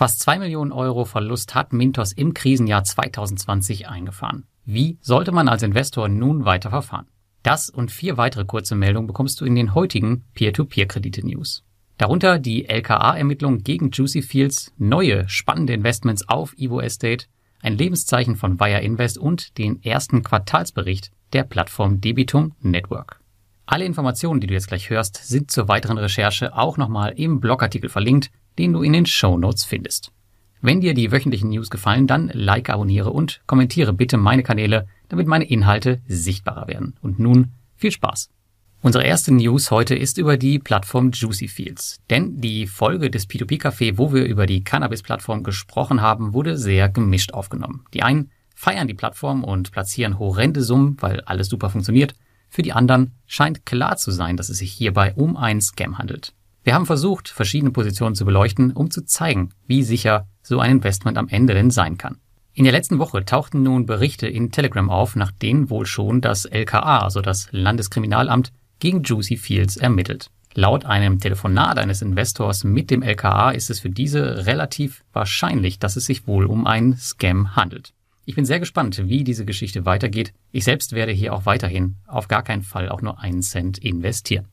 Fast 2 Millionen Euro Verlust hat Mintos im Krisenjahr 2020 eingefahren. Wie sollte man als Investor nun weiter verfahren? Das und vier weitere kurze Meldungen bekommst du in den heutigen Peer-to-Peer-Kredite-News. Darunter die LKA-Ermittlung gegen Juicy Fields, neue spannende Investments auf Evo Estate, ein Lebenszeichen von Wire Invest und den ersten Quartalsbericht der Plattform Debitum Network. Alle Informationen, die du jetzt gleich hörst, sind zur weiteren Recherche auch nochmal im Blogartikel verlinkt, den du in den Show Notes findest. Wenn dir die wöchentlichen News gefallen, dann like, abonniere und kommentiere bitte meine Kanäle, damit meine Inhalte sichtbarer werden. Und nun viel Spaß! Unsere erste News heute ist über die Plattform Juicy Fields. Denn die Folge des P2P-Café, wo wir über die Cannabis-Plattform gesprochen haben, wurde sehr gemischt aufgenommen. Die einen feiern die Plattform und platzieren horrende Summen, weil alles super funktioniert. Für die anderen scheint klar zu sein, dass es sich hierbei um einen Scam handelt. Wir haben versucht, verschiedene Positionen zu beleuchten, um zu zeigen, wie sicher so ein Investment am Ende denn sein kann. In der letzten Woche tauchten nun Berichte in Telegram auf, nach denen wohl schon das LKA, also das Landeskriminalamt, gegen Juicy Fields ermittelt. Laut einem Telefonat eines Investors mit dem LKA ist es für diese relativ wahrscheinlich, dass es sich wohl um einen Scam handelt. Ich bin sehr gespannt, wie diese Geschichte weitergeht. Ich selbst werde hier auch weiterhin auf gar keinen Fall auch nur einen Cent investieren.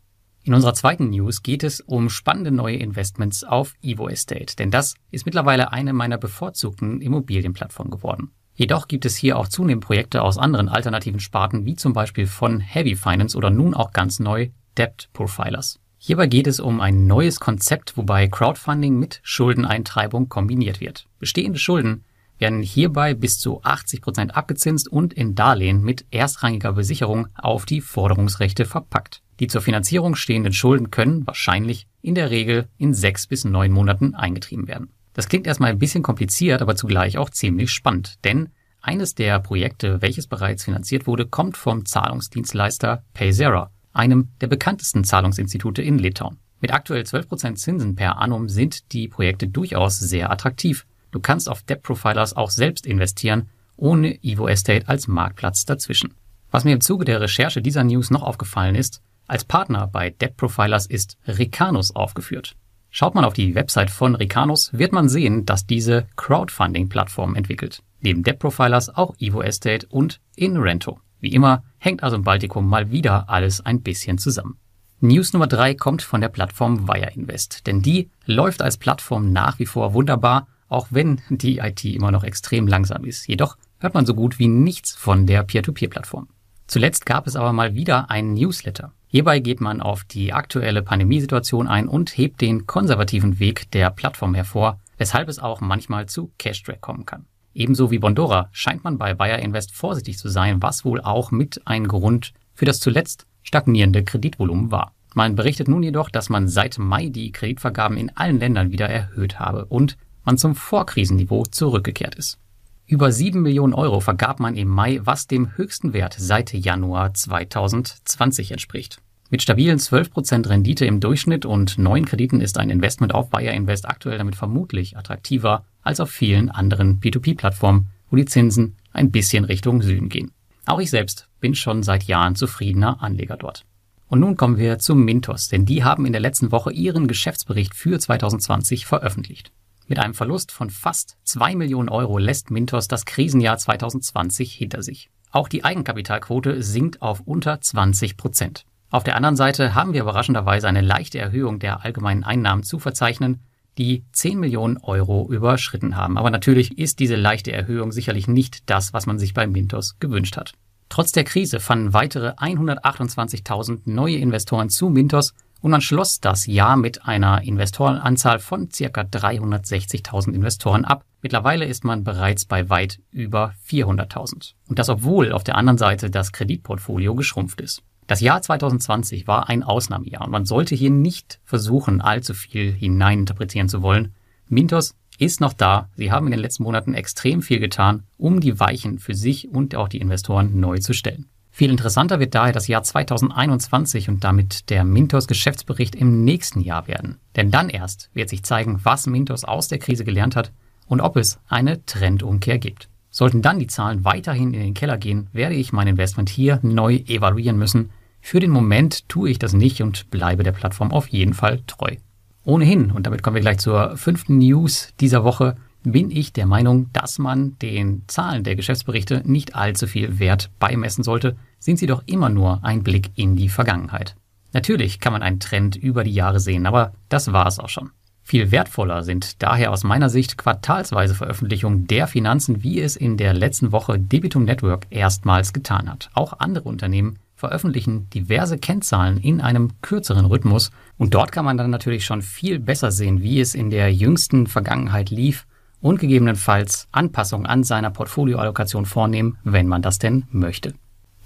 In unserer zweiten News geht es um spannende neue Investments auf Evo Estate, denn das ist mittlerweile eine meiner bevorzugten Immobilienplattformen geworden. Jedoch gibt es hier auch zunehmend Projekte aus anderen alternativen Sparten, wie zum Beispiel von Heavy Finance oder nun auch ganz neu Debt Profilers. Hierbei geht es um ein neues Konzept, wobei Crowdfunding mit Schuldeneintreibung kombiniert wird. Bestehende Schulden werden hierbei bis zu 80 Prozent abgezinst und in Darlehen mit erstrangiger Besicherung auf die Forderungsrechte verpackt. Die zur Finanzierung stehenden Schulden können wahrscheinlich in der Regel in sechs bis neun Monaten eingetrieben werden. Das klingt erstmal ein bisschen kompliziert, aber zugleich auch ziemlich spannend, denn eines der Projekte, welches bereits finanziert wurde, kommt vom Zahlungsdienstleister Paysera, einem der bekanntesten Zahlungsinstitute in Litauen. Mit aktuell 12% Zinsen per annum sind die Projekte durchaus sehr attraktiv. Du kannst auf Debt Profilers auch selbst investieren, ohne Evo Estate als Marktplatz dazwischen. Was mir im Zuge der Recherche dieser News noch aufgefallen ist, als Partner bei Debt Profilers ist Ricanus aufgeführt. Schaut man auf die Website von Ricanus, wird man sehen, dass diese Crowdfunding-Plattform entwickelt. Neben Debt Profilers auch Evo Estate und InRento. Wie immer hängt also im Baltikum mal wieder alles ein bisschen zusammen. News Nummer drei kommt von der Plattform Wire Invest, denn die läuft als Plattform nach wie vor wunderbar, auch wenn die IT immer noch extrem langsam ist. Jedoch hört man so gut wie nichts von der Peer-to-Peer-Plattform. Zuletzt gab es aber mal wieder einen Newsletter. Hierbei geht man auf die aktuelle Pandemiesituation ein und hebt den konservativen Weg der Plattform hervor, weshalb es auch manchmal zu Cash-Track kommen kann. Ebenso wie Bondora scheint man bei Wire Invest vorsichtig zu sein, was wohl auch mit ein Grund für das zuletzt stagnierende Kreditvolumen war. Man berichtet nun jedoch, dass man seit Mai die Kreditvergaben in allen Ländern wieder erhöht habe und man zum Vorkrisenniveau zurückgekehrt ist. Über 7 Millionen Euro vergab man im Mai, was dem höchsten Wert seit Januar 2020 entspricht. Mit stabilen 12% Rendite im Durchschnitt und neuen Krediten ist ein Investment auf Bayer Invest aktuell damit vermutlich attraktiver als auf vielen anderen P2P-Plattformen, wo die Zinsen ein bisschen Richtung Süden gehen. Auch ich selbst bin schon seit Jahren zufriedener Anleger dort. Und nun kommen wir zu Mintos, denn die haben in der letzten Woche ihren Geschäftsbericht für 2020 veröffentlicht. Mit einem Verlust von fast 2 Millionen Euro lässt Mintos das Krisenjahr 2020 hinter sich. Auch die Eigenkapitalquote sinkt auf unter 20 Prozent. Auf der anderen Seite haben wir überraschenderweise eine leichte Erhöhung der allgemeinen Einnahmen zu verzeichnen, die 10 Millionen Euro überschritten haben. Aber natürlich ist diese leichte Erhöhung sicherlich nicht das, was man sich bei Mintos gewünscht hat. Trotz der Krise fanden weitere 128.000 neue Investoren zu Mintos und man schloss das Jahr mit einer Investorenanzahl von circa 360.000 Investoren ab. Mittlerweile ist man bereits bei weit über 400.000. Und das obwohl auf der anderen Seite das Kreditportfolio geschrumpft ist. Das Jahr 2020 war ein Ausnahmejahr und man sollte hier nicht versuchen, allzu viel hineininterpretieren zu wollen. Mintos ist noch da. Sie haben in den letzten Monaten extrem viel getan, um die Weichen für sich und auch die Investoren neu zu stellen. Viel interessanter wird daher das Jahr 2021 und damit der Mintos Geschäftsbericht im nächsten Jahr werden. Denn dann erst wird sich zeigen, was Mintos aus der Krise gelernt hat und ob es eine Trendumkehr gibt. Sollten dann die Zahlen weiterhin in den Keller gehen, werde ich mein Investment hier neu evaluieren müssen. Für den Moment tue ich das nicht und bleibe der Plattform auf jeden Fall treu. Ohnehin, und damit kommen wir gleich zur fünften News dieser Woche, bin ich der Meinung, dass man den Zahlen der Geschäftsberichte nicht allzu viel Wert beimessen sollte, sind sie doch immer nur ein Blick in die Vergangenheit. Natürlich kann man einen Trend über die Jahre sehen, aber das war es auch schon. Viel wertvoller sind daher aus meiner Sicht quartalsweise Veröffentlichungen der Finanzen, wie es in der letzten Woche Debitum Network erstmals getan hat. Auch andere Unternehmen veröffentlichen diverse Kennzahlen in einem kürzeren Rhythmus und dort kann man dann natürlich schon viel besser sehen, wie es in der jüngsten Vergangenheit lief und gegebenenfalls Anpassungen an seiner Portfolioallokation vornehmen, wenn man das denn möchte.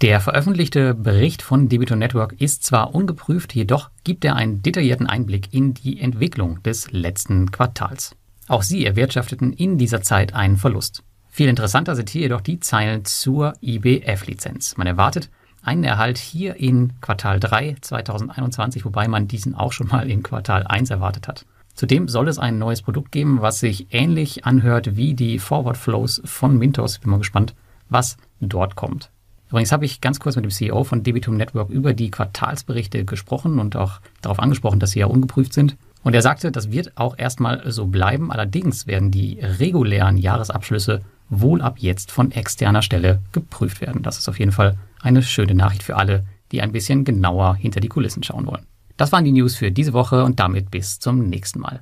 Der veröffentlichte Bericht von Debitor Network ist zwar ungeprüft, jedoch gibt er einen detaillierten Einblick in die Entwicklung des letzten Quartals. Auch sie erwirtschafteten in dieser Zeit einen Verlust. Viel interessanter sind hier jedoch die Zeilen zur IBF-Lizenz. Man erwartet einen Erhalt hier in Quartal 3 2021, wobei man diesen auch schon mal in Quartal 1 erwartet hat. Zudem soll es ein neues Produkt geben, was sich ähnlich anhört wie die Forward Flows von Mintos. Bin mal gespannt, was dort kommt. Übrigens habe ich ganz kurz mit dem CEO von Debitum Network über die Quartalsberichte gesprochen und auch darauf angesprochen, dass sie ja ungeprüft sind. Und er sagte, das wird auch erstmal so bleiben. Allerdings werden die regulären Jahresabschlüsse wohl ab jetzt von externer Stelle geprüft werden. Das ist auf jeden Fall eine schöne Nachricht für alle, die ein bisschen genauer hinter die Kulissen schauen wollen. Das waren die News für diese Woche und damit bis zum nächsten Mal.